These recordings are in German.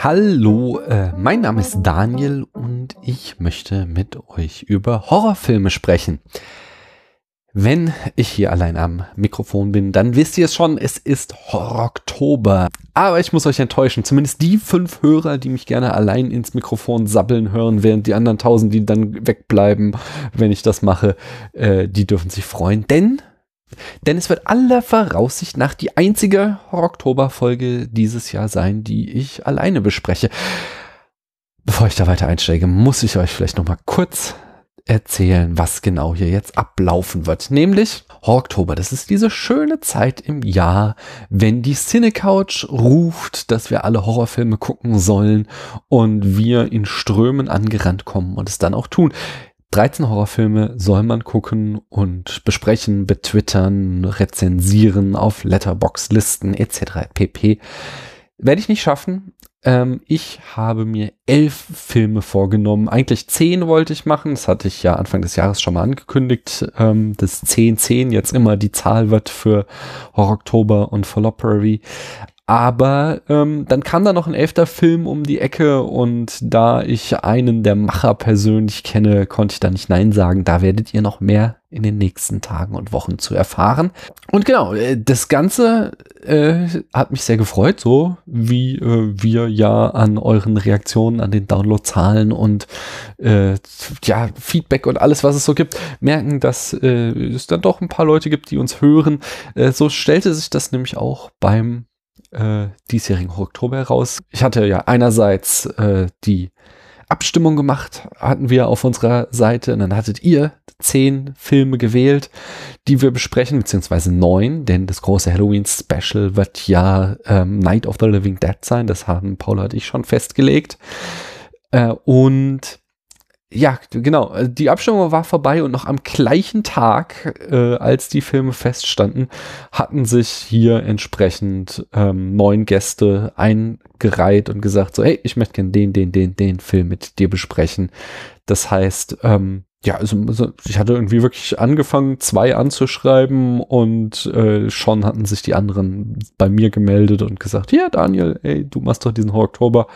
Hallo, äh, mein Name ist Daniel und ich möchte mit euch über Horrorfilme sprechen. Wenn ich hier allein am Mikrofon bin, dann wisst ihr es schon, es ist Horror-Oktober. Aber ich muss euch enttäuschen, zumindest die fünf Hörer, die mich gerne allein ins Mikrofon sabbeln hören, während die anderen tausend, die dann wegbleiben, wenn ich das mache, äh, die dürfen sich freuen. Denn denn es wird aller Voraussicht nach die einzige Oktober-Folge dieses Jahr sein, die ich alleine bespreche. Bevor ich da weiter einsteige, muss ich euch vielleicht noch mal kurz erzählen, was genau hier jetzt ablaufen wird. Nämlich Oktober. Das ist diese schöne Zeit im Jahr, wenn die Cinecouch ruft, dass wir alle Horrorfilme gucken sollen und wir in Strömen angerannt kommen und es dann auch tun. 13 Horrorfilme soll man gucken und besprechen, betwittern, rezensieren, auf Letterbox-Listen etc. pp. Werde ich nicht schaffen. Ähm, ich habe mir elf Filme vorgenommen. Eigentlich zehn wollte ich machen. Das hatte ich ja Anfang des Jahres schon mal angekündigt, ähm, dass 10, 10 jetzt immer die Zahl wird für Horror Oktober und Falloppery. Aber ähm, dann kam da noch ein elfter Film um die Ecke und da ich einen der Macher persönlich kenne, konnte ich da nicht Nein sagen. Da werdet ihr noch mehr in den nächsten Tagen und Wochen zu erfahren. Und genau, äh, das Ganze äh, hat mich sehr gefreut, so wie äh, wir ja an euren Reaktionen, an den Downloadzahlen und äh, ja, Feedback und alles, was es so gibt, merken, dass äh, es dann doch ein paar Leute gibt, die uns hören. Äh, so stellte sich das nämlich auch beim äh, diesjährigen Oktober heraus. Ich hatte ja einerseits äh, die Abstimmung gemacht, hatten wir auf unserer Seite. Und dann hattet ihr zehn Filme gewählt, die wir besprechen, beziehungsweise neun, denn das große Halloween-Special wird ja ähm, Night of the Living Dead sein. Das haben Paula und ich schon festgelegt. Äh, und ja, genau. Äh, die Abstimmung war vorbei und noch am gleichen Tag, äh, als die Filme feststanden, hatten sich hier entsprechend ähm, neun Gäste eingereiht und gesagt so, hey, ich möchte gerne den, den, den, den Film mit dir besprechen. Das heißt, ähm, ja, also, also ich hatte irgendwie wirklich angefangen, zwei anzuschreiben und äh, schon hatten sich die anderen bei mir gemeldet und gesagt, ja, Daniel, ey, du machst doch diesen Oktober.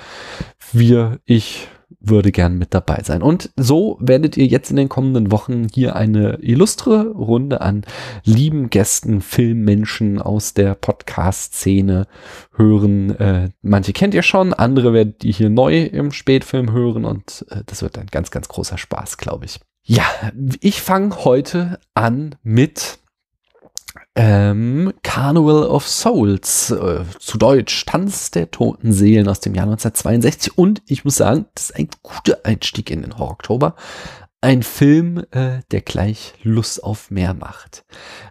Wir, ich, würde gern mit dabei sein. Und so werdet ihr jetzt in den kommenden Wochen hier eine illustre Runde an lieben Gästen, Filmmenschen aus der Podcast-Szene hören. Äh, manche kennt ihr schon, andere werdet ihr hier neu im Spätfilm hören und äh, das wird ein ganz, ganz großer Spaß, glaube ich. Ja, ich fange heute an mit ähm, Carnival of Souls, äh, zu Deutsch Tanz der toten Seelen aus dem Jahr 1962. Und ich muss sagen, das ist ein guter Einstieg in den Horror-Oktober. Ein Film, äh, der gleich Lust auf mehr macht.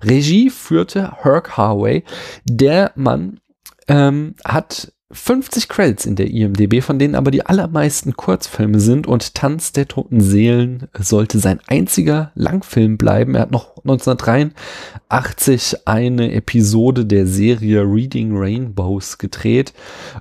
Regie führte Herc Harway. Der Mann ähm, hat 50 Credits in der IMDB, von denen aber die allermeisten Kurzfilme sind und Tanz der toten Seelen sollte sein einziger Langfilm bleiben. Er hat noch 1983 eine Episode der Serie Reading Rainbows gedreht.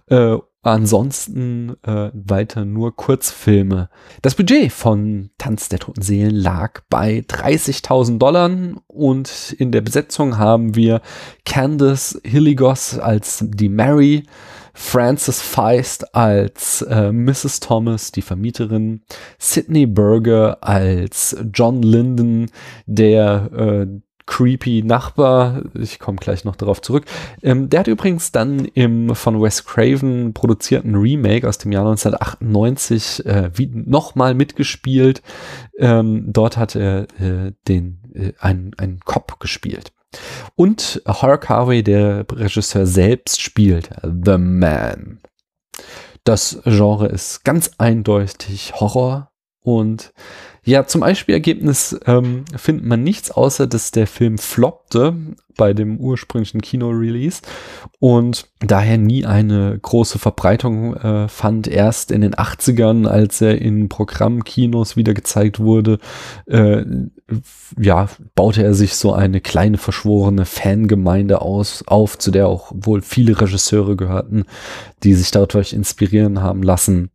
Äh, ansonsten äh, weiter nur Kurzfilme. Das Budget von Tanz der Toten Seelen lag bei 30.000 Dollar und in der Besetzung haben wir Candace Hilligos als die Mary, Frances Feist als äh, Mrs. Thomas, die Vermieterin, Sidney Berger als John Linden, der äh, creepy Nachbar. Ich komme gleich noch darauf zurück. Ähm, der hat übrigens dann im von Wes Craven produzierten Remake aus dem Jahr 1998 äh, nochmal mitgespielt. Ähm, dort hat er äh, den äh, einen, einen Cop gespielt. Und Hark Harvey, der Regisseur selbst, spielt The Man. Das Genre ist ganz eindeutig Horror und ja, zum Einspielergebnis ähm, findet man nichts, außer dass der Film floppte bei dem ursprünglichen Kino-Release und daher nie eine große Verbreitung äh, fand. Erst in den 80ern, als er in Programmkinos wieder gezeigt wurde, äh, ja, baute er sich so eine kleine verschworene Fangemeinde aus, auf, zu der auch wohl viele Regisseure gehörten, die sich dadurch inspirieren haben lassen.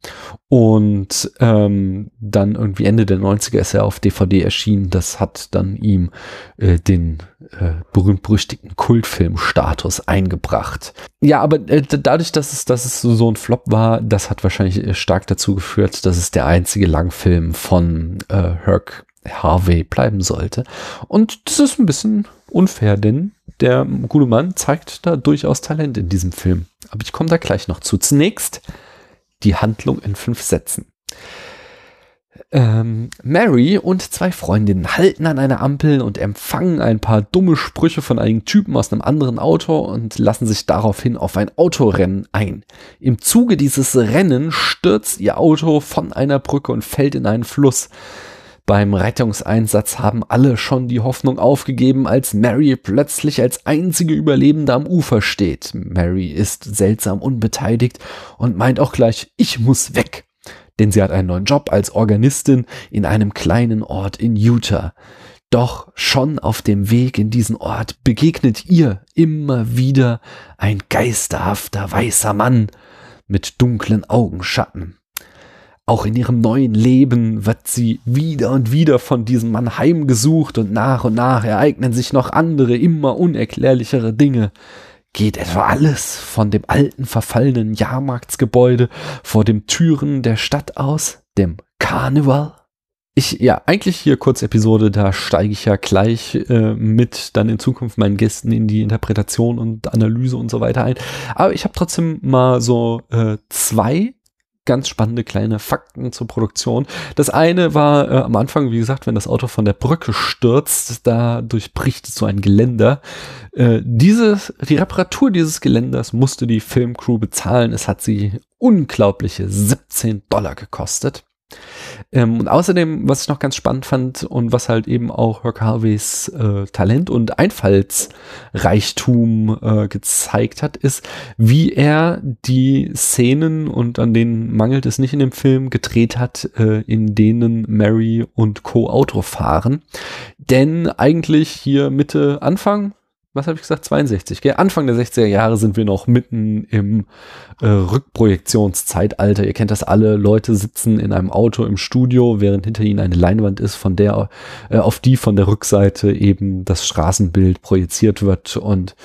Und ähm, dann irgendwie Ende der 90er ist er auf DVD erschienen. Das hat dann ihm äh, den äh, berühmt-berüchtigten Kultfilmstatus eingebracht. Ja, aber äh, dadurch, dass es, dass es so, so ein Flop war, das hat wahrscheinlich äh, stark dazu geführt, dass es der einzige Langfilm von äh, Herc Harvey bleiben sollte. Und das ist ein bisschen unfair, denn der gute Mann zeigt da durchaus Talent in diesem Film. Aber ich komme da gleich noch zu. Zunächst die Handlung in fünf Sätzen. Ähm, Mary und zwei Freundinnen halten an einer Ampel und empfangen ein paar dumme Sprüche von einigen Typen aus einem anderen Auto und lassen sich daraufhin auf ein Autorennen ein. Im Zuge dieses Rennen stürzt ihr Auto von einer Brücke und fällt in einen Fluss. Beim Rettungseinsatz haben alle schon die Hoffnung aufgegeben, als Mary plötzlich als einzige Überlebende am Ufer steht. Mary ist seltsam unbeteiligt und meint auch gleich, ich muss weg. Denn sie hat einen neuen Job als Organistin in einem kleinen Ort in Utah. Doch schon auf dem Weg in diesen Ort begegnet ihr immer wieder ein geisterhafter weißer Mann mit dunklen Augenschatten. Auch in ihrem neuen Leben wird sie wieder und wieder von diesem Mann heimgesucht und nach und nach ereignen sich noch andere, immer unerklärlichere Dinge. Geht etwa alles von dem alten verfallenen Jahrmarktsgebäude vor dem Türen der Stadt aus, dem Karneval? Ich, ja, eigentlich hier kurz Episode, da steige ich ja gleich äh, mit dann in Zukunft meinen Gästen in die Interpretation und Analyse und so weiter ein. Aber ich habe trotzdem mal so äh, zwei ganz spannende kleine Fakten zur Produktion. Das eine war äh, am Anfang, wie gesagt, wenn das Auto von der Brücke stürzt, da durchbricht es so ein Geländer. Äh, dieses, die Reparatur dieses Geländers musste die Filmcrew bezahlen. Es hat sie unglaubliche 17 Dollar gekostet. Ähm, und außerdem, was ich noch ganz spannend fand und was halt eben auch Herc Harveys äh, Talent und Einfallsreichtum äh, gezeigt hat, ist, wie er die Szenen, und an denen mangelt es nicht in dem Film, gedreht hat, äh, in denen Mary und Co. Auto fahren. Denn eigentlich hier Mitte, Anfang was habe ich gesagt, 62. Gell? Anfang der 60er Jahre sind wir noch mitten im äh, Rückprojektionszeitalter. Ihr kennt das alle. Leute sitzen in einem Auto im Studio, während hinter ihnen eine Leinwand ist, von der äh, auf die von der Rückseite eben das Straßenbild projiziert wird und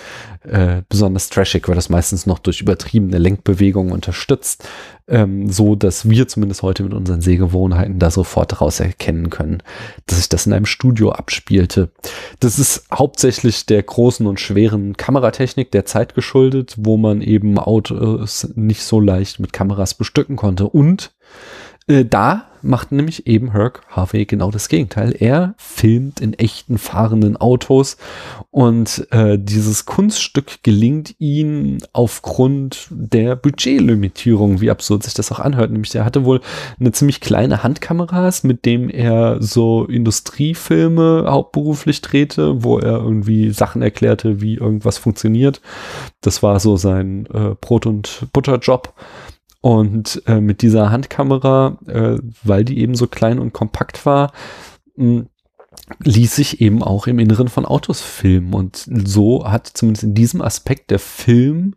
äh, besonders trashig wird das meistens noch durch übertriebene Lenkbewegungen unterstützt ähm, so dass wir zumindest heute mit unseren Sehgewohnheiten da sofort daraus erkennen können, dass sich das in einem Studio abspielte. Das ist hauptsächlich der großen und schweren Kameratechnik der Zeit geschuldet, wo man eben Autos nicht so leicht mit Kameras bestücken konnte und äh, da macht nämlich eben Herc Harvey genau das Gegenteil. Er filmt in echten fahrenden Autos und äh, dieses Kunststück gelingt ihm aufgrund der Budgetlimitierung, wie absurd sich das auch anhört. Nämlich er hatte wohl eine ziemlich kleine Handkameras, mit dem er so Industriefilme hauptberuflich drehte, wo er irgendwie Sachen erklärte, wie irgendwas funktioniert. Das war so sein äh, Brot- und Butterjob. Und äh, mit dieser Handkamera, äh, weil die eben so klein und kompakt war, mh, ließ sich eben auch im Inneren von Autos filmen. Und so hat zumindest in diesem Aspekt der Film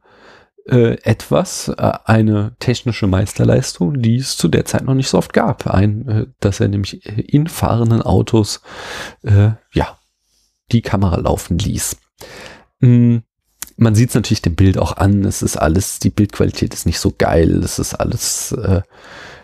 äh, etwas, äh, eine technische Meisterleistung, die es zu der Zeit noch nicht so oft gab. Ein, äh, dass er nämlich in fahrenden Autos äh, ja die Kamera laufen ließ. Mm, man sieht es natürlich dem Bild auch an. Es ist alles, die Bildqualität ist nicht so geil. Es ist alles äh,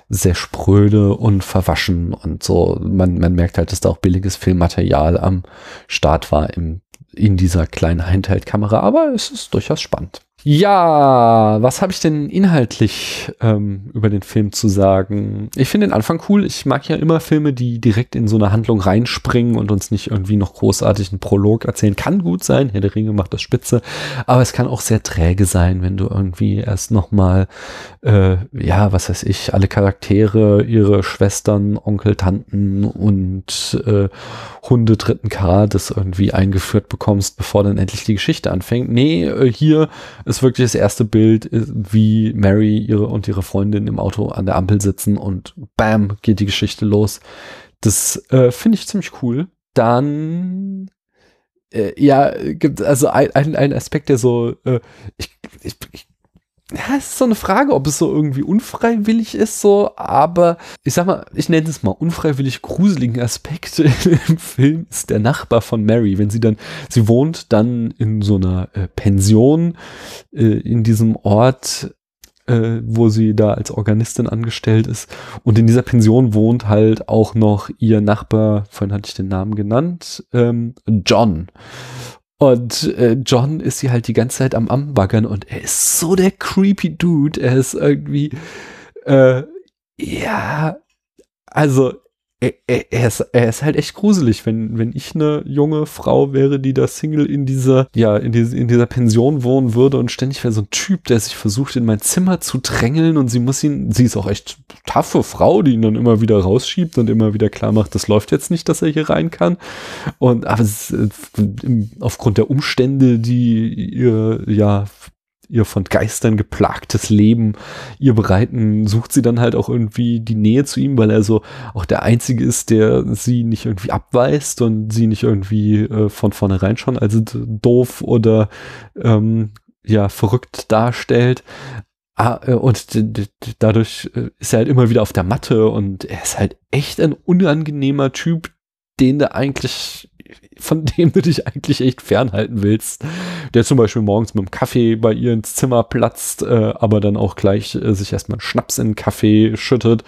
sehr spröde und verwaschen und so. Man, man merkt halt, dass da auch billiges Filmmaterial am Start war im, in dieser kleinen Handheld-Kamera, aber es ist durchaus spannend. Ja, was habe ich denn inhaltlich ähm, über den Film zu sagen? Ich finde den Anfang cool. Ich mag ja immer Filme, die direkt in so eine Handlung reinspringen und uns nicht irgendwie noch großartig einen Prolog erzählen. Kann gut sein, Herr der Ringe macht das spitze, aber es kann auch sehr träge sein, wenn du irgendwie erst nochmal, äh, ja, was weiß ich, alle Charaktere, ihre Schwestern, Onkel, Tanten und äh, Hunde dritten Grades irgendwie eingeführt bekommst, bevor dann endlich die Geschichte anfängt. Nee, äh, hier ist wirklich das erste Bild, äh, wie Mary ihre und ihre Freundin im Auto an der Ampel sitzen und bam, geht die Geschichte los. Das äh, finde ich ziemlich cool. dann äh, ja, gibt also ein, ein, ein Aspekt, der so, äh, ich, ich, ich ja, es ist so eine Frage, ob es so irgendwie unfreiwillig ist, so, aber ich sag mal, ich nenne es mal unfreiwillig gruseligen Aspekt im Film ist der Nachbar von Mary, wenn sie dann, sie wohnt dann in so einer äh, Pension äh, in diesem Ort, äh, wo sie da als Organistin angestellt ist und in dieser Pension wohnt halt auch noch ihr Nachbar, vorhin hatte ich den Namen genannt, ähm, John. Und äh, John ist sie halt die ganze Zeit am Ambaggern und er ist so der creepy Dude. Er ist irgendwie, äh, ja, also er, er, ist, er ist halt echt gruselig, wenn, wenn ich eine junge Frau wäre, die da Single in dieser, ja, in, diese, in dieser Pension wohnen würde und ständig wäre so ein Typ, der sich versucht, in mein Zimmer zu drängeln und sie muss ihn, sie ist auch echt taffe Frau, die ihn dann immer wieder rausschiebt und immer wieder klar macht, das läuft jetzt nicht, dass er hier rein kann. Und aber äh, aufgrund der Umstände, die ihr, ja, ihr von Geistern geplagtes Leben ihr bereiten, sucht sie dann halt auch irgendwie die Nähe zu ihm, weil er so auch der Einzige ist, der sie nicht irgendwie abweist und sie nicht irgendwie äh, von vornherein schon als doof oder ähm, ja verrückt darstellt. Ah, äh, und dadurch äh, ist er halt immer wieder auf der Matte und er ist halt echt ein unangenehmer Typ, den du eigentlich von dem du dich eigentlich echt fernhalten willst, der zum Beispiel morgens mit dem Kaffee bei ihr ins Zimmer platzt, äh, aber dann auch gleich äh, sich erstmal einen Schnaps in den Kaffee schüttet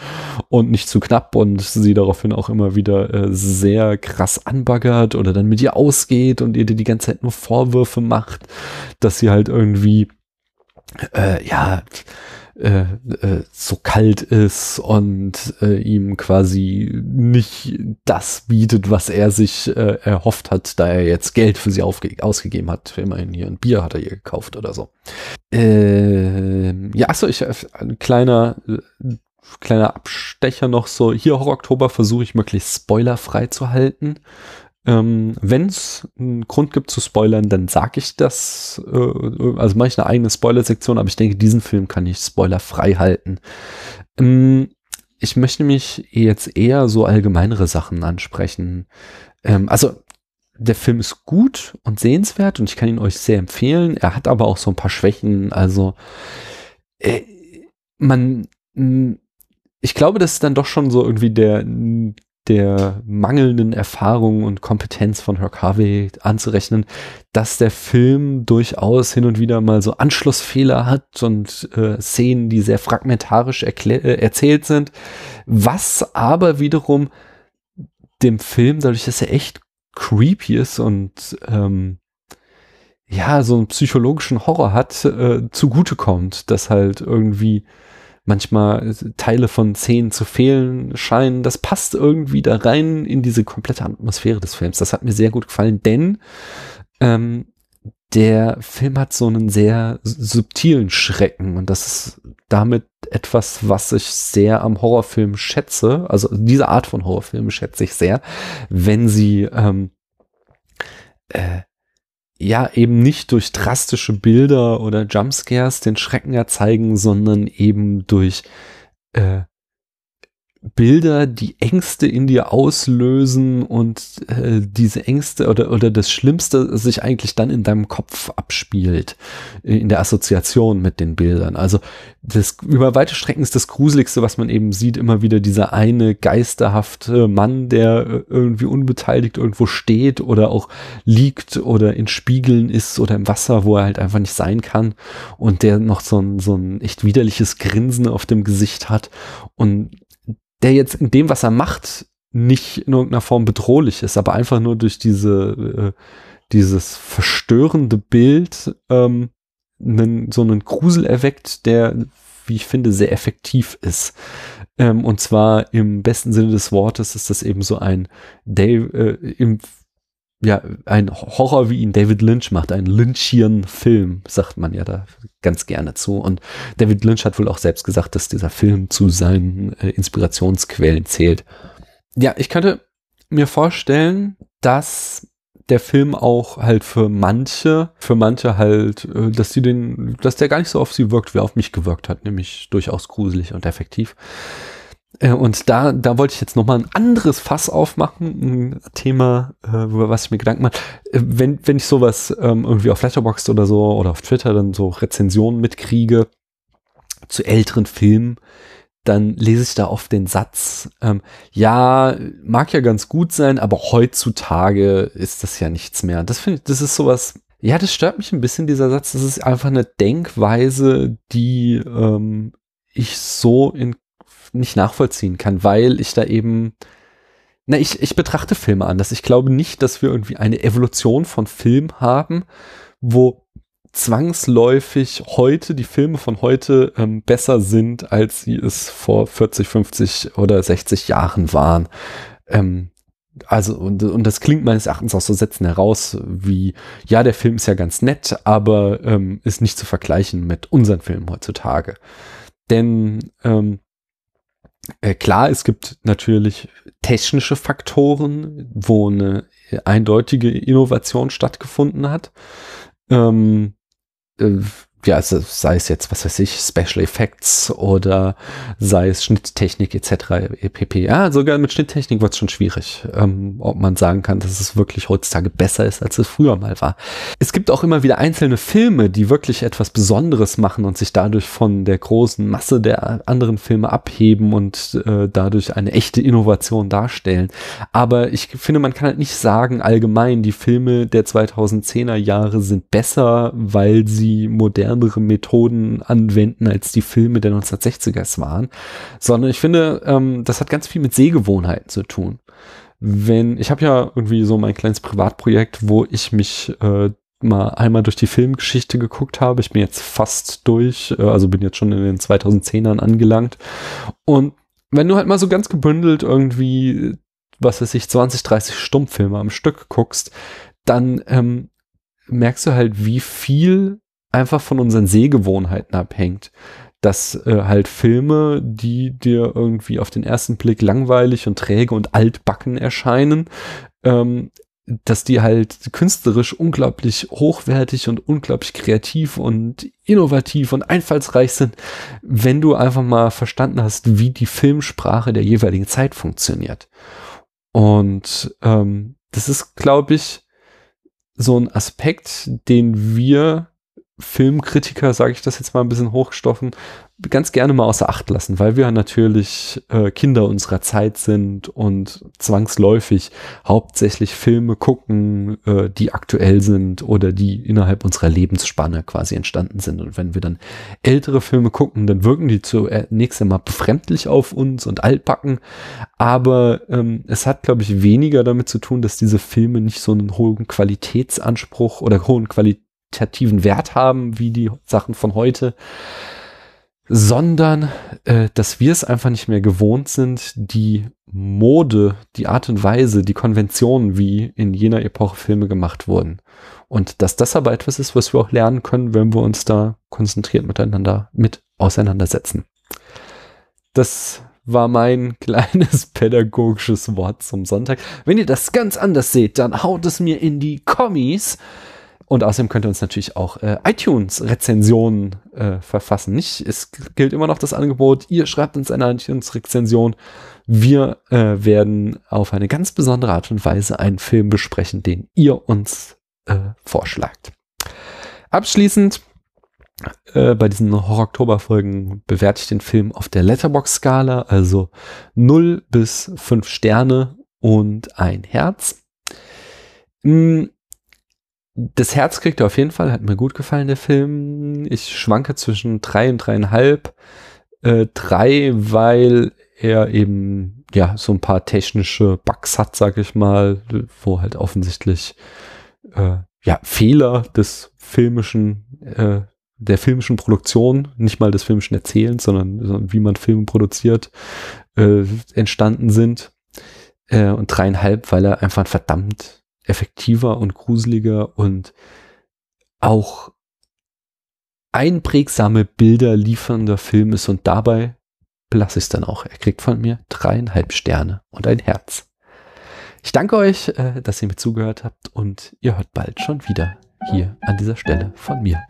und nicht zu knapp und sie daraufhin auch immer wieder äh, sehr krass anbaggert oder dann mit ihr ausgeht und ihr die ganze Zeit nur Vorwürfe macht, dass sie halt irgendwie äh, ja äh, äh, so kalt ist und äh, ihm quasi nicht das bietet, was er sich äh, erhofft hat, da er jetzt Geld für sie ausgegeben hat. Immerhin hier ein Bier hat er ihr gekauft oder so. Äh, ja, achso, ich, ein kleiner, äh, kleiner Abstecher noch so. Hier Horror Oktober versuche ich möglichst spoilerfrei zu halten. Ähm, Wenn es einen Grund gibt zu spoilern, dann sage ich das. Äh, also mache ich eine eigene Spoiler-Sektion, aber ich denke, diesen Film kann ich spoilerfrei halten. Ähm, ich möchte mich jetzt eher so allgemeinere Sachen ansprechen. Ähm, also der Film ist gut und sehenswert und ich kann ihn euch sehr empfehlen. Er hat aber auch so ein paar Schwächen. Also äh, man, ich glaube, das ist dann doch schon so irgendwie der der mangelnden Erfahrung und Kompetenz von Herc Harvey anzurechnen, dass der Film durchaus hin und wieder mal so Anschlussfehler hat und äh, Szenen, die sehr fragmentarisch äh, erzählt sind, was aber wiederum dem Film, dadurch, dass er echt creepy ist und ähm, ja, so einen psychologischen Horror hat, äh, zugutekommt, dass halt irgendwie manchmal Teile von Szenen zu fehlen scheinen. Das passt irgendwie da rein in diese komplette Atmosphäre des Films. Das hat mir sehr gut gefallen, denn ähm, der Film hat so einen sehr subtilen Schrecken und das ist damit etwas, was ich sehr am Horrorfilm schätze. Also diese Art von Horrorfilm schätze ich sehr, wenn sie ähm, äh, ja eben nicht durch drastische Bilder oder Jumpscares den Schrecken erzeigen, sondern eben durch äh, Bilder, die Ängste in dir auslösen und äh, diese Ängste oder, oder das Schlimmste sich eigentlich dann in deinem Kopf abspielt, äh, in der Assoziation mit den Bildern. Also das über weite Strecken ist das Gruseligste, was man eben sieht, immer wieder dieser eine geisterhafte Mann, der äh, irgendwie unbeteiligt irgendwo steht oder auch liegt oder in Spiegeln ist oder im Wasser, wo er halt einfach nicht sein kann und der noch so ein, so ein echt widerliches Grinsen auf dem Gesicht hat und der jetzt in dem, was er macht, nicht in irgendeiner Form bedrohlich ist, aber einfach nur durch diese, äh, dieses verstörende Bild ähm, einen, so einen Grusel erweckt, der, wie ich finde, sehr effektiv ist. Ähm, und zwar im besten Sinne des Wortes ist das eben so ein Dave, äh, im ja, ein Horror, wie ihn David Lynch macht, ein Lynchian Film, sagt man ja da ganz gerne zu. Und David Lynch hat wohl auch selbst gesagt, dass dieser Film zu seinen äh, Inspirationsquellen zählt. Ja, ich könnte mir vorstellen, dass der Film auch halt für manche, für manche halt, äh, dass die den, dass der gar nicht so auf sie wirkt, wie er auf mich gewirkt hat, nämlich durchaus gruselig und effektiv. Äh, und da, da wollte ich jetzt noch mal ein anderes Fass aufmachen, ein Thema, äh, über was ich mir Gedanken mache. Äh, wenn, wenn ich sowas ähm, irgendwie auf Letterboxd oder so oder auf Twitter dann so Rezensionen mitkriege zu älteren Filmen, dann lese ich da oft den Satz, ähm, ja, mag ja ganz gut sein, aber heutzutage ist das ja nichts mehr. Das finde ich, das ist sowas, ja, das stört mich ein bisschen, dieser Satz. Das ist einfach eine Denkweise, die ähm, ich so in, nicht nachvollziehen kann, weil ich da eben, na, ich, ich betrachte Filme anders. Ich glaube nicht, dass wir irgendwie eine Evolution von Film haben, wo zwangsläufig heute, die Filme von heute ähm, besser sind, als sie es vor 40, 50 oder 60 Jahren waren. Ähm, also, und, und das klingt meines Erachtens aus so Sätzen heraus, wie, ja, der Film ist ja ganz nett, aber ähm, ist nicht zu vergleichen mit unseren Filmen heutzutage. Denn ähm, äh, klar, es gibt natürlich technische Faktoren, wo eine eindeutige Innovation stattgefunden hat. Ähm, äh, ja, sei es jetzt, was weiß ich, Special Effects oder sei es Schnitttechnik etc. pp. Ja, sogar mit Schnitttechnik wird es schon schwierig, ähm, ob man sagen kann, dass es wirklich heutzutage besser ist, als es früher mal war. Es gibt auch immer wieder einzelne Filme, die wirklich etwas Besonderes machen und sich dadurch von der großen Masse der anderen Filme abheben und äh, dadurch eine echte Innovation darstellen. Aber ich finde, man kann halt nicht sagen, allgemein, die Filme der 2010er Jahre sind besser, weil sie modern modernere Methoden anwenden, als die Filme der 1960er waren, sondern ich finde, ähm, das hat ganz viel mit Sehgewohnheiten zu tun. Wenn, ich habe ja irgendwie so mein kleines Privatprojekt, wo ich mich äh, mal einmal durch die Filmgeschichte geguckt habe. Ich bin jetzt fast durch, äh, also bin jetzt schon in den 2010ern angelangt. Und wenn du halt mal so ganz gebündelt irgendwie, was weiß ich, 20, 30 Stummfilme am Stück guckst, dann ähm, merkst du halt, wie viel einfach von unseren Sehgewohnheiten abhängt. Dass äh, halt Filme, die dir irgendwie auf den ersten Blick langweilig und träge und altbacken erscheinen, ähm, dass die halt künstlerisch unglaublich hochwertig und unglaublich kreativ und innovativ und einfallsreich sind, wenn du einfach mal verstanden hast, wie die Filmsprache der jeweiligen Zeit funktioniert. Und ähm, das ist, glaube ich, so ein Aspekt, den wir Filmkritiker, sage ich das jetzt mal ein bisschen hochgestochen, ganz gerne mal außer Acht lassen, weil wir natürlich äh, Kinder unserer Zeit sind und zwangsläufig hauptsächlich Filme gucken, äh, die aktuell sind oder die innerhalb unserer Lebensspanne quasi entstanden sind. Und wenn wir dann ältere Filme gucken, dann wirken die zunächst einmal befremdlich auf uns und altbacken. Aber ähm, es hat, glaube ich, weniger damit zu tun, dass diese Filme nicht so einen hohen Qualitätsanspruch oder hohen Qualität qualitativen Wert haben wie die Sachen von heute, sondern äh, dass wir es einfach nicht mehr gewohnt sind, die Mode, die Art und Weise, die Konventionen, wie in jener Epoche Filme gemacht wurden. Und dass das aber etwas ist, was wir auch lernen können, wenn wir uns da konzentriert miteinander mit auseinandersetzen. Das war mein kleines pädagogisches Wort zum Sonntag. Wenn ihr das ganz anders seht, dann haut es mir in die Kommis. Und außerdem könnt ihr uns natürlich auch äh, iTunes-Rezensionen äh, verfassen. Nicht, es gilt immer noch das Angebot, ihr schreibt uns eine iTunes-Rezension. Wir äh, werden auf eine ganz besondere Art und Weise einen Film besprechen, den ihr uns äh, vorschlagt. Abschließend äh, bei diesen Horror-Oktober-Folgen bewerte ich den Film auf der Letterbox-Skala, also 0 bis 5 Sterne und ein Herz. Hm, das Herz kriegt er auf jeden Fall, hat mir gut gefallen, der Film. Ich schwanke zwischen drei und dreieinhalb. Äh, drei, weil er eben, ja, so ein paar technische Bugs hat, sag ich mal, wo halt offensichtlich, äh, ja, Fehler des filmischen, äh, der filmischen Produktion, nicht mal des filmischen Erzählens, sondern, sondern wie man Filme produziert, äh, entstanden sind. Äh, und dreieinhalb, weil er einfach ein verdammt effektiver und gruseliger und auch einprägsame Bilder liefernder Film ist und dabei belasse ich es dann auch. Er kriegt von mir dreieinhalb Sterne und ein Herz. Ich danke euch, äh, dass ihr mir zugehört habt und ihr hört bald schon wieder hier an dieser Stelle von mir.